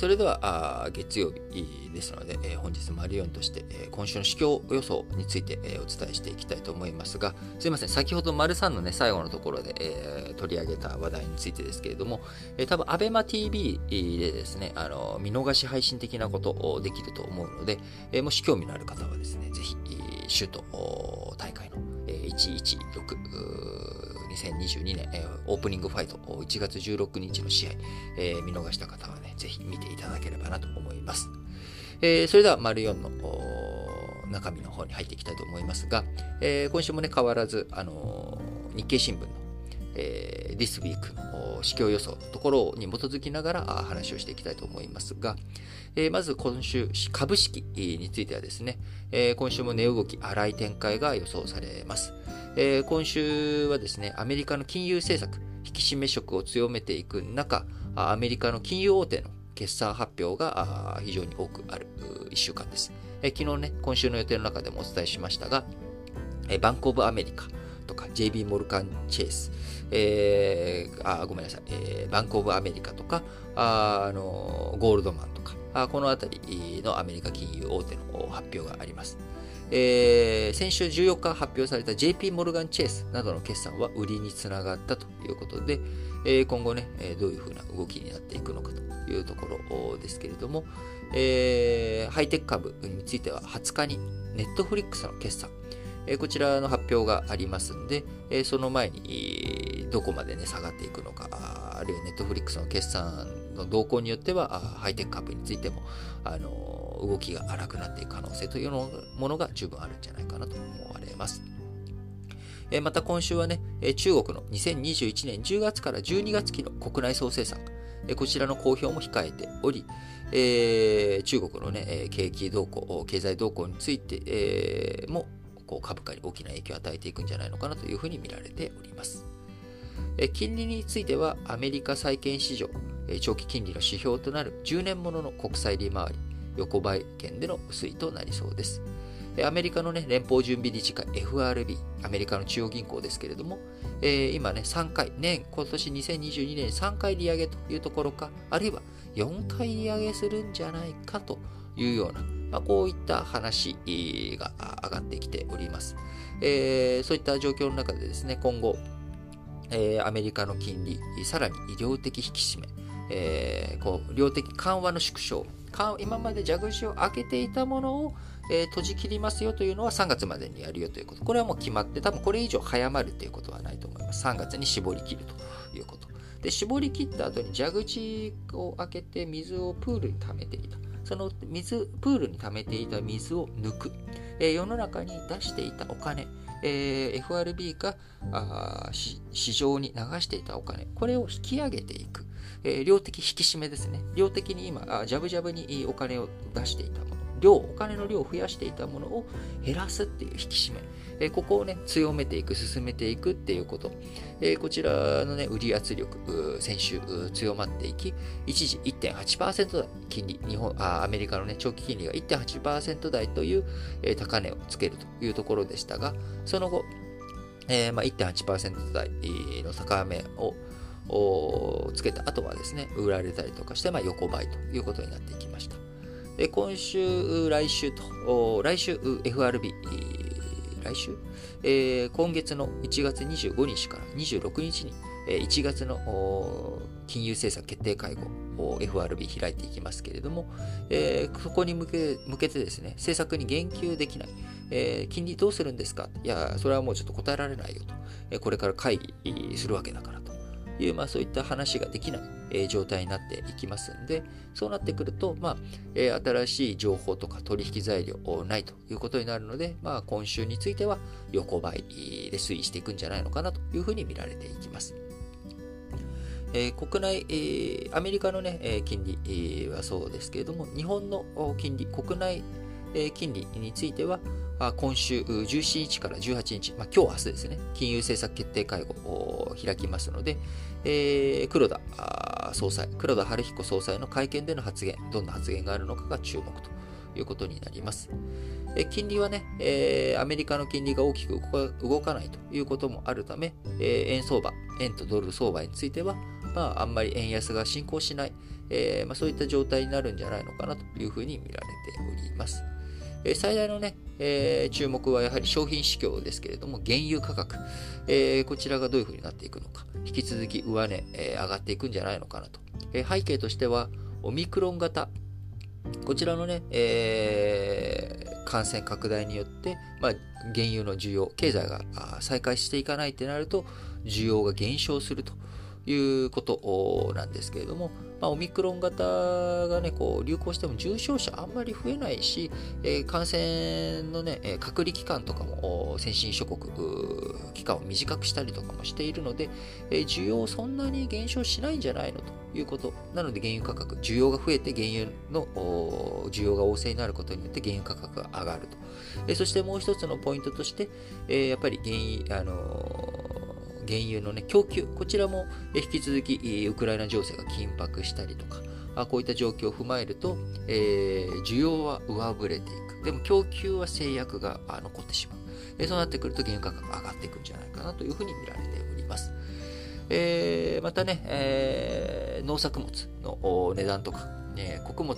それでは、月曜日ですので、えー、本日マリオンとして、えー、今週の市況予想について、えー、お伝えしていきたいと思いますが、すいません、先ほど丸3のね、最後のところで、え、取り上げた話題についてですけれども、えー、多分、アベマ TV でですね、あの、見逃し配信的なことできると思うので、え、もし興味のある方はですね、ぜひ、シュート大会の116、2022年、オープニングファイト1月16日の試合、えー、見逃した方はね、ぜひ見ていただければなと思います。えー、それでは、丸4の中身の方に入っていきたいと思いますが、え、今週もね、変わらず、あの、日経新聞の、えー、This Week の市況予想のところに基づきながら話をしていきたいと思いますが、えー、まず今週、株式についてはですね、えー、今週も値動き、荒い展開が予想されます。えー、今週はですね、アメリカの金融政策、引き締め色を強めていく中、アメリカの金融大手の決算発表が非常に多くある1週間です。昨日ね、今週の予定の中でもお伝えしましたが、バンクオブアメリカか JB モルカンチェイス、えー、あごめんなさい、えー、バンクオブアメリカとか、ああのゴールドマンとか、あこのあたりのアメリカ金融大手の発表があります。えー、先週14日発表された JP モルガン・チェイスなどの決算は売りにつながったということで、えー、今後ね、どういうふうな動きになっていくのかというところですけれども、えー、ハイテク株については20日にネットフリックスの決算、え、こちらの発表がありますんで、え、その前にどこまでね、下がっていくのか、あるいはネットフリックスの決算の動向によっては、ハイテク株についても、あの動きが荒くなっていく可能性というものが十分あるんじゃないかなと思われます。えまた今週はね、中国の2021年10月から12月期の国内総生産、こちらの公表も控えており、え中国のね、景気動向、経済動向についてえもこう株価に大きな影響を与えていくんじゃないのかなというふうに見られております。金利についてはアメリカ債券市場、長期金利の指標となる10年ものの国債利回り、横ばい圏での推移となりそうです。アメリカの、ね、連邦準備理事会 FRB、アメリカの中央銀行ですけれども、えー、今ね、3回、年、今年2022年3回利上げというところか、あるいは4回利上げするんじゃないかというような、まあ、こういった話が上がってきております。えー、そういった状況の中でですね、今後、えー、アメリカの金利、さらに医療的引き締め、えー、こう量的緩和の縮小、今まで蛇口を開けていたものを、えー、閉じ切りますよというのは3月までにやるよということ。これはもう決まって、多分これ以上早まるということはないと思います。3月に絞り切るということ。で、絞り切った後に蛇口を開けて水をプールに溜めていた。その水、プールに溜めていた水を抜く。えー、世の中に出していたお金、えー、FRB があ市場に流していたお金、これを引き上げていく。えー、量的引き締めですね。量的に今、あジャブジャブにお金を出していたもの、量、お金の量を増やしていたものを減らすっていう引き締め。えー、ここをね、強めていく、進めていくっていうこと。えー、こちらのね、売り圧力、先週強まっていき、一時1.8%台、金利、日本あ、アメリカのね、長期金利が1.8%台という、えー、高値をつけるというところでしたが、その後、えーまあ、1.8%台の高めをつけた後はですね、売られたりとかして、まあ、横ばいということになっていきました。で今週、来週と、来週 FRB、来週、えー、今月の1月25日から26日に、えー、1月の金融政策決定会合を FRB 開いていきますけれども、えー、そこに向け向けてですね、政策に言及できない、えー、金利どうするんですか？いや、それはもうちょっと答えられないよと、え、これから会議するわけだからと。いう、まあ、そういった話ができない、え、状態になっていきますんで、そうなってくると、まあえ、新しい情報とか取引材料ないということになるので、まあ、今週については横ばいで推移していくんじゃないのかなというふうに見られていきます。えー、国内、えー、アメリカの、ね、え金利、えー、はそうですけれども、日本の金利、国内、え金利については、今週17日から18日、まあ、今日明日ですね、金融政策決定会合を開きますので、えー、黒田総裁、黒田晴彦総裁の会見での発言、どんな発言があるのかが注目ということになります。え金利はね、えー、アメリカの金利が大きく動かないということもあるため、えー、円相場、円とドル相場については、まあ、あんまり円安が進行しない、えー、まあ、そういった状態になるんじゃないのかなというふうに見られております。え最大のね、えー、注目はやはり商品指標ですけれども、原油価格、えー、こちらがどういうふうになっていくのか、引き続き上値、えー、上がっていくんじゃないのかなと。え背景としては、オミクロン型、こちらのね、え感染拡大によって、まあ、原油の需要、経済が再開していかないってなると、需要が減少すると。いうことなんですけれども、まあ、オミクロン型がね、こう流行しても重症者あんまり増えないし、えー、感染のね、隔離期間とかも先進諸国、期間を短くしたりとかもしているので、えー、需要そんなに減少しないんじゃないのということ。なので原油価格、需要が増えて原油の需要が旺盛になることによって原油価格が上がると。えー、そしてもう一つのポイントとして、えー、やっぱり原油、あの原油の、ね、供給、こちらも引き続きウクライナ情勢が緊迫したりとか、こういった状況を踏まえると、えー、需要は上振れていく。でも供給は制約が残ってしまう。え、そうなってくると原油価格が上がっていくんじゃないかなというふうに見られております。えー、またね、えー、農作物の値段とか、え穀物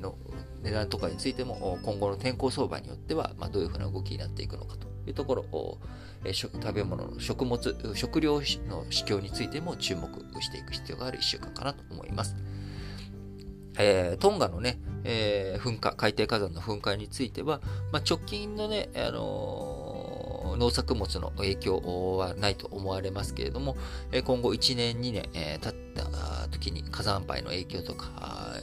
の値段とかについても今後の天候相場によっては、まあ、どういうふうな動きになっていくのかというところを、え食べ物の食物、食料の市況についても注目していく必要がある1週間かなと思います。えー、トンガのね、えー、噴火、海底火山の噴火については、まあ、直近のね、あのー、農作物の影響はないと思われますけれども、今後1年、2年、え、経った時に火山灰の影響とか、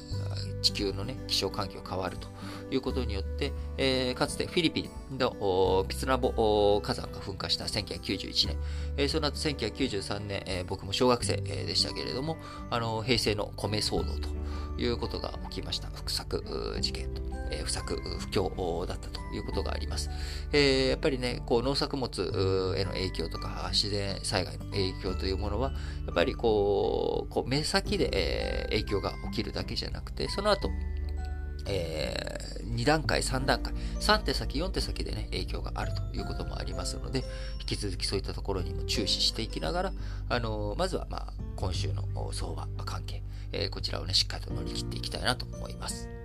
地球のね、気象環境が変わるということによって、えー、かつてフィリピンのピツナボ火山が噴火した1991年、えー、その後1993年、えー、僕も小学生でしたけれども、あの平成の米騒動ということが起きました。不作事件と。え不作、不況だったということがあります。えー、やっぱりね、こう農作物への影響とか自然災害の影響というものは、やっぱりこう、こう目先で、え、影響が起きるだけじゃなくて、その後、えー、2段階、3段階、3手先、4手先でね、影響があるということもありますので、引き続きそういったところにも注視していきながら、あのー、まずは、まあ、今週の相場関係、えー、こちらをね、しっかりと乗り切っていきたいなと思います。